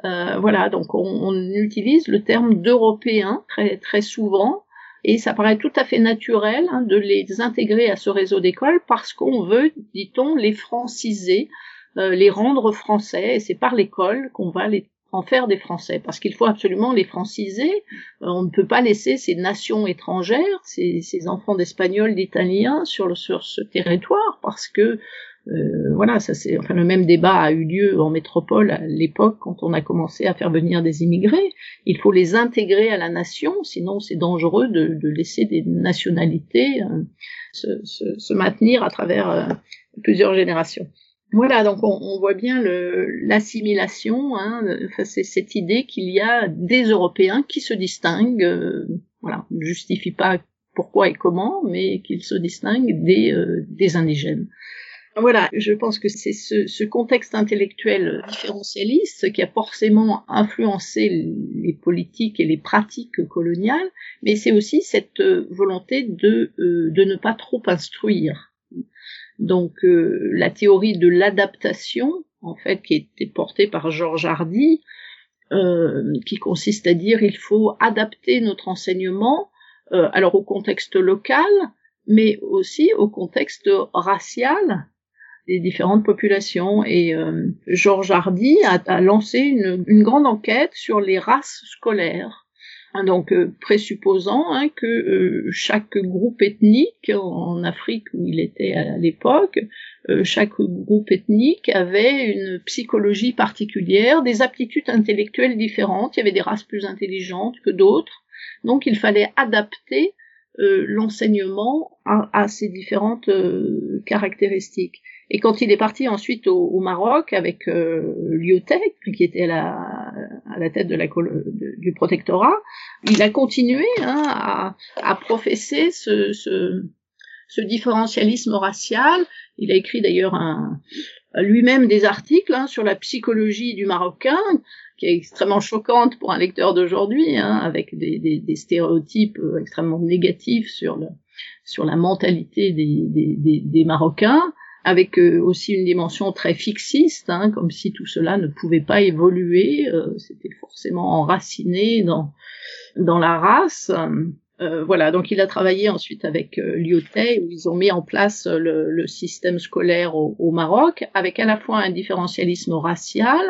voilà, donc on, on, utilise le terme d'Européens très très souvent et ça paraît tout à fait naturel hein, de les intégrer à ce réseau d'écoles parce qu'on veut, dit-on, les franciser, euh, les rendre français, et c'est par l'école qu'on va les en faire des Français, parce qu'il faut absolument les franciser. Euh, on ne peut pas laisser ces nations étrangères, ces, enfants d'Espagnols, d'Italiens sur, ce territoire, parce que euh, voilà, ça c'est enfin le même débat a eu lieu en métropole à l'époque quand on a commencé à faire venir des immigrés. Il faut les intégrer à la nation, sinon c'est dangereux de, laisser des nationalités euh, se, maintenir à travers euh, plusieurs générations. Voilà, donc on, on voit bien l'assimilation, hein, c'est cette idée qu'il y a des Européens qui se distinguent, euh, voilà, ne justifie pas pourquoi et comment, mais qu'ils se distinguent des, des indigènes. Voilà, je pense que c'est ce, ce, contexte intellectuel différentialiste qui a forcément influencé les politiques et les pratiques coloniales, mais c'est aussi cette volonté de, euh, de ne pas trop instruire. Donc euh, la théorie de l'adaptation, en fait, qui était portée par Georges Hardy, euh, qui consiste à dire il faut adapter notre enseignement euh, alors au contexte local, mais aussi au contexte racial des différentes populations. Et Georges Hardy a, lancé une, grande enquête sur les races scolaires. Hein, donc euh, présupposant hein, que euh, chaque groupe ethnique en Afrique où il était à l'époque, euh, chaque groupe ethnique avait une psychologie particulière, des aptitudes intellectuelles différentes. Il y avait des races plus intelligentes que d'autres. Donc il fallait adapter l'enseignement à, à, ces différentes caractéristiques. Et quand il est parti ensuite au, au Maroc avec euh, Lyotet, qui était à la, à la tête de la, du protectorat, il a continué hein, à, à, professer ce, ce, ce, différentialisme racial. Il a écrit d'ailleurs lui-même des articles hein, sur la psychologie du Marocain, qui est extrêmement choquante pour un lecteur d'aujourd'hui, hein, avec des, des, des, stéréotypes extrêmement négatifs sur, le, sur la mentalité des, des, des Marocains avec euh, aussi une dimension très fixiste, hein, comme si tout cela ne pouvait pas évoluer, euh, c'était forcément enraciné dans, dans la race. Euh, voilà, donc il a travaillé ensuite avec euh, où ils ont mis en place le, le système scolaire au, au, Maroc, avec à la fois un différentialisme racial,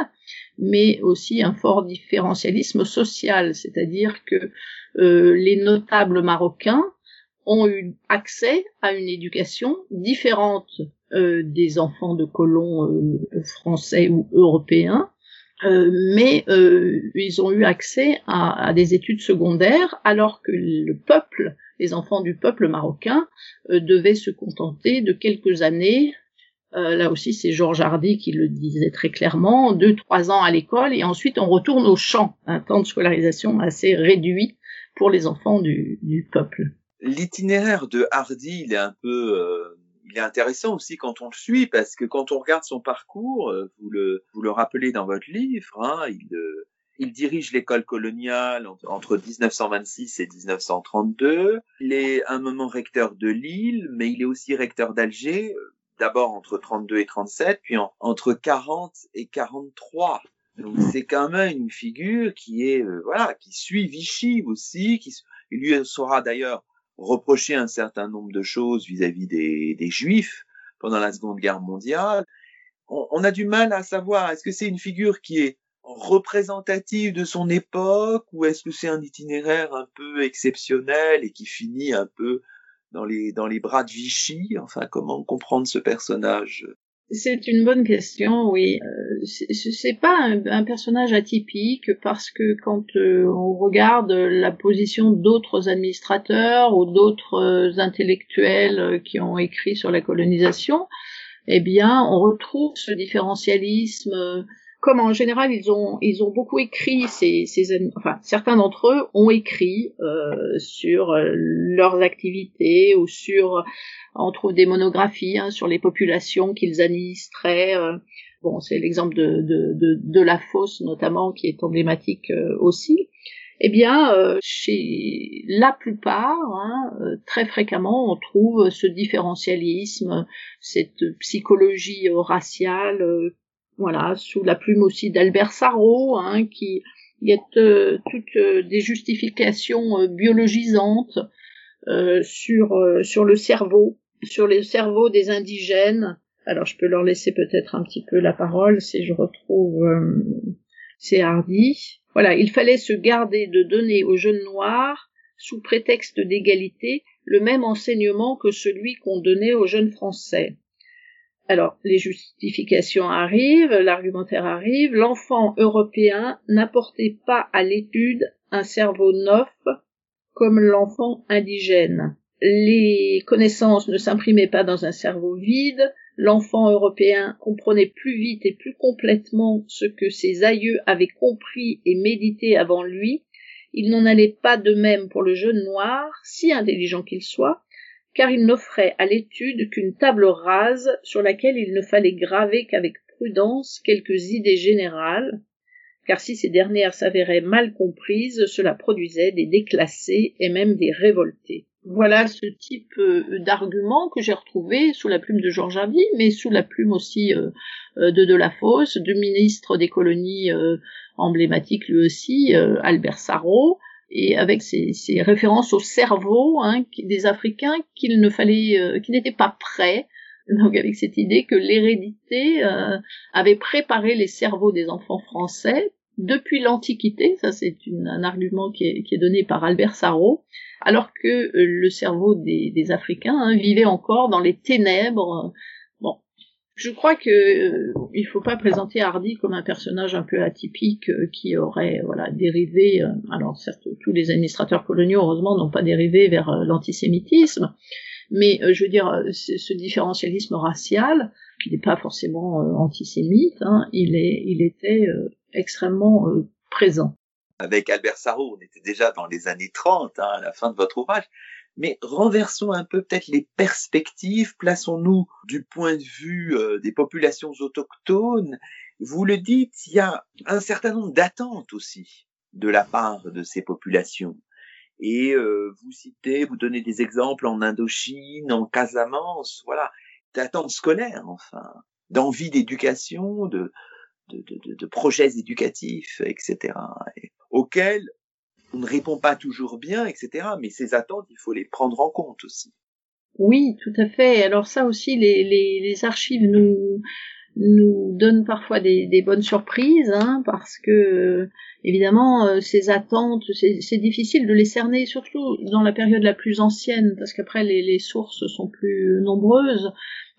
mais aussi un fort différentialisme social, c'est-à-dire que les notables marocains ont eu accès à une éducation différente euh, des enfants de colons euh, français ou européens, euh, mais ils ont eu accès à, des études secondaires alors que le peuple, les enfants du peuple marocain, devaient se contenter de quelques années. là aussi, c'est Georges Hardy qui le disait très clairement, deux trois ans à l'école et ensuite on retourne au champ, un temps de scolarisation assez réduit pour les enfants du peuple. L'itinéraire de Hardy, il est un peu il est intéressant aussi quand on le suit parce que quand on regarde son parcours, euh, vous le, vous le rappelez dans votre livre, hein, il, euh, il dirige l'école coloniale entre 1926 et 1932. Il est un moment recteur de Lille, mais il est aussi recteur d'Alger, euh, d'abord entre 32 et 37, puis en, entre 40 et 43. Donc c'est quand même une figure qui est voilà qui suit Vichy aussi, qui il lui sera d'ailleurs reprocher un certain nombre de choses vis-à-vis des, Juifs pendant la Seconde Guerre mondiale. On, on a du mal à savoir, est-ce que c'est une figure qui est représentative de son époque ou est-ce que c'est un itinéraire un peu exceptionnel et qui finit un peu dans les, dans les bras de Vichy? Enfin, comment comprendre ce personnage? C'est une bonne question, oui. Euh, c'est pas un, personnage atypique parce que quand euh, on regarde la position d'autres administrateurs ou d'autres euh, intellectuels qui ont écrit sur la colonisation, eh bien, on retrouve ce différentialisme comme en général ils ont ils ont beaucoup écrit ces, ces enfin certains d'entre eux ont écrit euh, sur euh, leurs activités ou sur on trouve des monographies hein, sur les populations qu'ils administraient euh, bon c'est l'exemple de, de, de, de la fosse notamment qui est emblématique euh, aussi. Eh bien, chez la plupart, hein, très fréquemment, on trouve ce différentialisme, cette psychologie raciale voilà, sous la plume aussi d'Albert Sarrault, hein, qui y a euh, toutes euh, des justifications euh, biologisantes sur sur le cerveau, sur le cerveau des indigènes. Alors je peux leur laisser peut-être un petit peu la parole si je retrouve c'est hardi. Voilà, il fallait se garder de donner aux jeunes noirs, sous prétexte d'égalité, le même enseignement que celui qu'on donnait aux jeunes français. Alors, les justifications arrivent, l'argumentaire arrive, l'enfant européen n'apportait pas à l'étude un cerveau neuf comme l'enfant indigène. Les connaissances ne s'imprimaient pas dans un cerveau vide, l'enfant européen comprenait plus vite et plus complètement ce que ses aïeux avaient compris et médité avant lui, il n'en allait pas de même pour le jeune noir, si intelligent qu'il soit, car il n'offrait à l'étude qu'une table rase sur laquelle il ne fallait graver qu'avec prudence quelques idées générales, car si ces dernières s'avéraient mal comprises, cela produisait des déclassés et même des révoltés. Voilà ce type euh, d'argument que j'ai retrouvé sous la plume de Georges Hardy, mais sous la plume aussi euh, euh, de Delafosse, du ministre des colonies emblématique lui aussi, Albert Sarrault, et avec ces, références au cerveau hein, des Africains qu'il ne fallait, euh, qui n'étaient pas prêts. Donc avec cette idée que l'hérédité euh, avait préparé les cerveaux des enfants français depuis l'Antiquité, ça c'est un argument qui est, donné par Albert Sarrault, alors que euh, le cerveau des, Africains hein, vivait encore dans les ténèbres je crois que euh, il faut pas présenter Hardy comme un personnage un peu atypique euh, qui aurait voilà dérivé. Euh, alors certes, tous les administrateurs coloniaux heureusement n'ont pas dérivé vers l'antisémitisme, mais je veux dire ce différentialisme racial qui n'est pas forcément antisémite, hein, il est il était extrêmement présent. Avec Albert Sarrault, on était déjà dans les années 30, hein, à la fin de votre ouvrage. Mais renversons un peu peut-être les perspectives, plaçons-nous du point de vue euh, des populations autochtones. Vous le dites, il y a un certain nombre d'attentes aussi de la part de ces populations. Et euh, vous citez, vous donnez des exemples en Indochine, en Casamance, voilà, d'attentes scolaires, enfin, d'envie d'éducation, de, de, de, de, projets éducatifs, etc., auxquels on ne répond pas toujours bien, etc. Mais ces attentes, il faut les prendre en compte aussi. Oui, tout à fait. Alors ça aussi, les, archives nous donnent parfois des, bonnes surprises, hein, parce que évidemment euh, ces attentes, c'est difficile de les cerner, surtout dans la période la plus ancienne, parce qu'après les sources sont plus nombreuses.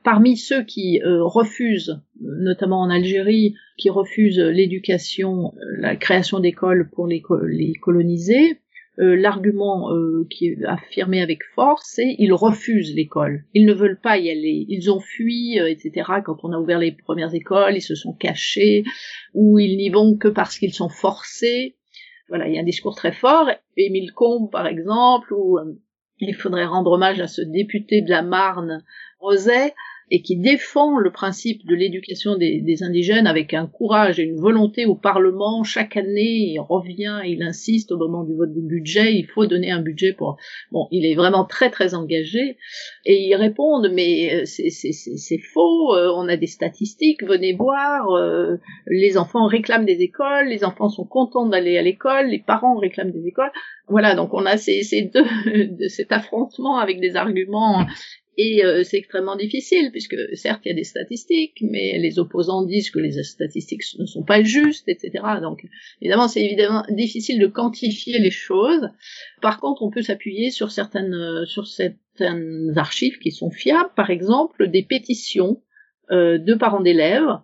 Parmi ceux qui euh, refusent, notamment en Algérie, qui refusent l'éducation, euh, la création d'écoles pour les, les coloniser, euh, l'argument qui est affirmé avec force, c'est ils refusent l'école. Ils ne veulent pas y aller. Ils ont fui, etc. Quand on a ouvert les premières écoles, ils se sont cachés, ou ils n'y vont que parce qu'ils sont forcés. Voilà, il y a un discours très fort. Émile Combes, par exemple, où il faudrait rendre hommage à ce député de la Marne, Roset, et qui défend le principe de l'éducation des, indigènes avec un courage et une volonté au Parlement. Chaque année, il revient, il insiste au moment du vote du budget, il faut donner un budget pour... Bon, il est vraiment très très engagé et ils répondent, mais euh, c'est faux, euh, on a des statistiques, venez voir, euh, les enfants réclament des écoles, les enfants sont contents d'aller à l'école, les parents réclament des écoles. Voilà, donc on a ces, ces deux, cet affrontement avec des arguments et euh, c'est extrêmement difficile, puisque certes il y a des statistiques, mais les opposants disent que les statistiques ne sont pas justes, etc. Donc évidemment c'est évidemment difficile de quantifier les choses. Par contre, on peut s'appuyer sur certaines euh, sur certaines archives qui sont fiables, par exemple des pétitions euh, de parents d'élèves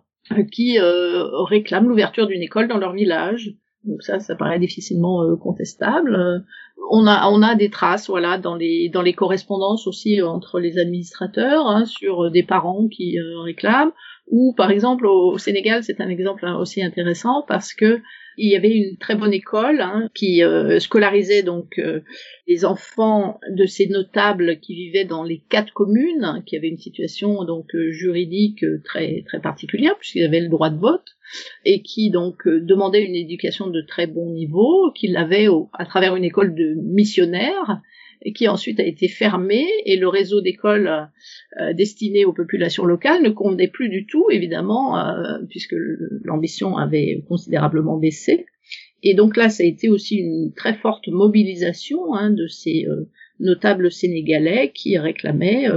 qui réclament l'ouverture d'une école dans leur village. Donc ça, ça paraît difficilement contestable on a on a des traces voilà dans les dans les correspondances aussi entre les administrateurs hein, sur des parents qui euh, réclament Ou par exemple au Sénégal, c'est un exemple aussi intéressant parce que il y avait une très bonne école hein, qui euh, scolarisait donc euh, les enfants de ces notables qui vivaient dans les quatre communes, hein, qui avaient une situation donc euh, juridique très très particulière puisqu'ils avaient le droit de vote et qui donc demandaient une éducation de très bon niveau, qu'ils l'avaient à travers une école de missionnaires et qui ensuite a été fermé et le réseau d'écoles euh, destinées aux populations locales ne convenait plus du tout, évidemment, euh, puisque l'ambition avait considérablement baissé. Et donc là, ça a été aussi une très forte mobilisation hein, de ces euh, notables sénégalais qui réclamaient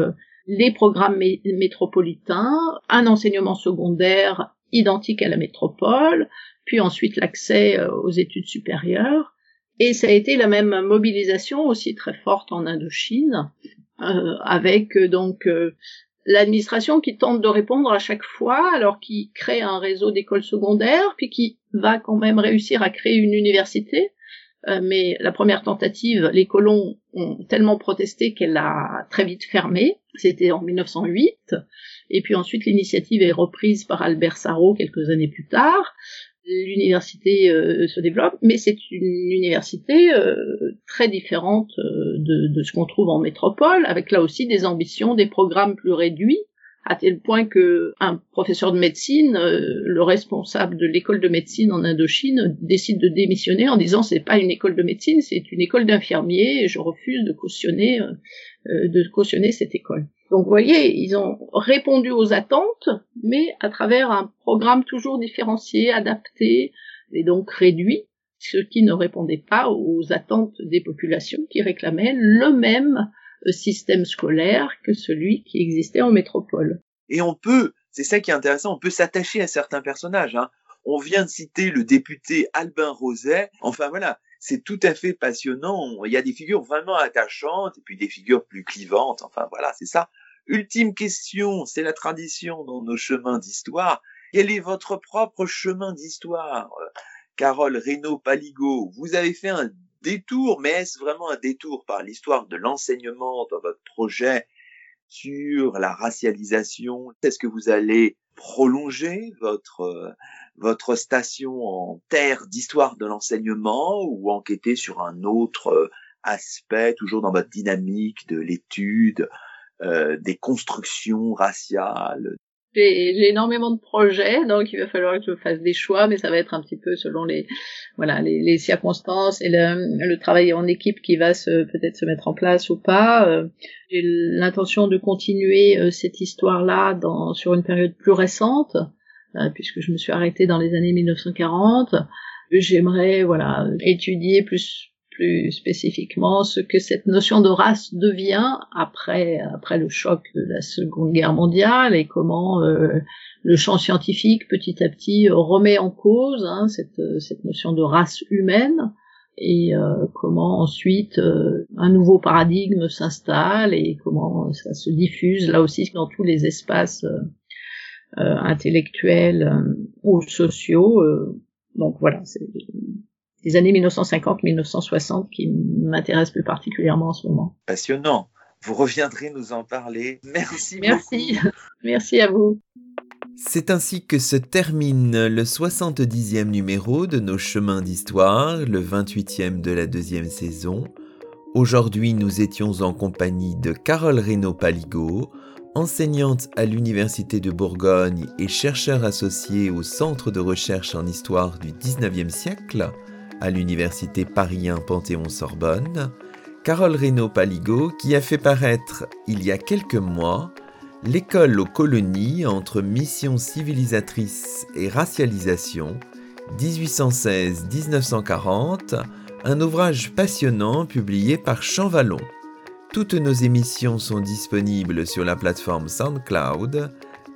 les programmes métropolitains, un enseignement secondaire identique à la métropole, puis ensuite l'accès aux études supérieures, et ça a été la même mobilisation aussi très forte en Indochine, euh, avec euh, donc euh, l'administration qui tente de répondre à chaque fois, alors qui crée un réseau d'écoles secondaires, puis qui va quand même réussir à créer une université. mais la première tentative, les colons ont tellement protesté qu'elle a très vite fermé. C'était en 1908. Et puis ensuite, l'initiative est reprise par Albert Sarraut quelques années plus tard l'université euh, se développe, mais c'est une université euh, très différente euh, de, de, ce qu'on trouve en métropole, avec là aussi des ambitions, des programmes plus réduits, à tel point que un professeur de médecine, le responsable de l'école de médecine en Indochine, décide de démissionner en disant c'est pas une école de médecine, c'est une école d'infirmiers, et je refuse de cautionner de cautionner cette école. Donc vous voyez, ils ont répondu aux attentes, mais à travers un programme toujours différencié, adapté et donc réduit, ce qui ne répondait pas aux attentes des populations qui réclamaient le même euh, système scolaire que celui qui existait en métropole. Et on peut, c'est ça qui est intéressant, on peut s'attacher à certains personnages. Hein. On vient de citer le député Albin Roset. Enfin voilà, c'est tout à fait passionnant. Il y a des figures vraiment attachantes et puis des figures plus clivantes. Enfin voilà, c'est ça. Ultime question, c'est la tradition dans nos chemins d'histoire. Quel est votre propre chemin d'histoire? Carole Reynaud Paligo, vous avez fait un détour, mais est-ce vraiment un détour par l'histoire de l'enseignement dans votre projet sur la racialisation? Est-ce que vous allez prolonger votre votre station en terre d'histoire de l'enseignement ou enquêter sur un autre aspect, toujours dans votre dynamique de l'étude euh, des constructions raciales? J'ai énormément de projets, donc il va falloir que je fasse des choix, mais ça va être un petit peu selon les voilà les, les circonstances et le, le, travail en équipe qui va se peut-être se mettre en place ou pas. Euh, j'ai l'intention de continuer euh, cette histoire-là dans sur une période plus récente, puisque je me suis arrêtée dans les années 1940. J'aimerais voilà étudier plus plus spécifiquement ce que cette notion de race devient après après le choc de la Seconde Guerre mondiale et comment euh, le champ scientifique petit à petit remet en cause hein, cette cette notion de race humaine et euh, comment ensuite euh, un nouveau paradigme s'installe et comment ça se diffuse là aussi dans tous les espaces intellectuels ou sociaux donc voilà c'est des années 1950-1960 qui m'intéressent plus particulièrement en ce moment. Passionnant. Vous reviendrez nous en parler. Merci. Merci. Merci à vous. C'est ainsi que se termine le 70e numéro de nos chemins d'histoire, le 28e de la deuxième saison. Aujourd'hui, nous étions en compagnie de Carole Reynaud Paligo, enseignante à l'Université de Bourgogne et chercheur associé au Centre de recherche en histoire du 19e siècle à l'université Paris Panthéon-Sorbonne, Carole Reynaud Paligo qui a fait paraître il y a quelques mois L'école aux colonies entre mission civilisatrice et racialisation 1816-1940, un ouvrage passionnant publié par Champvallon. Toutes nos émissions sont disponibles sur la plateforme SoundCloud.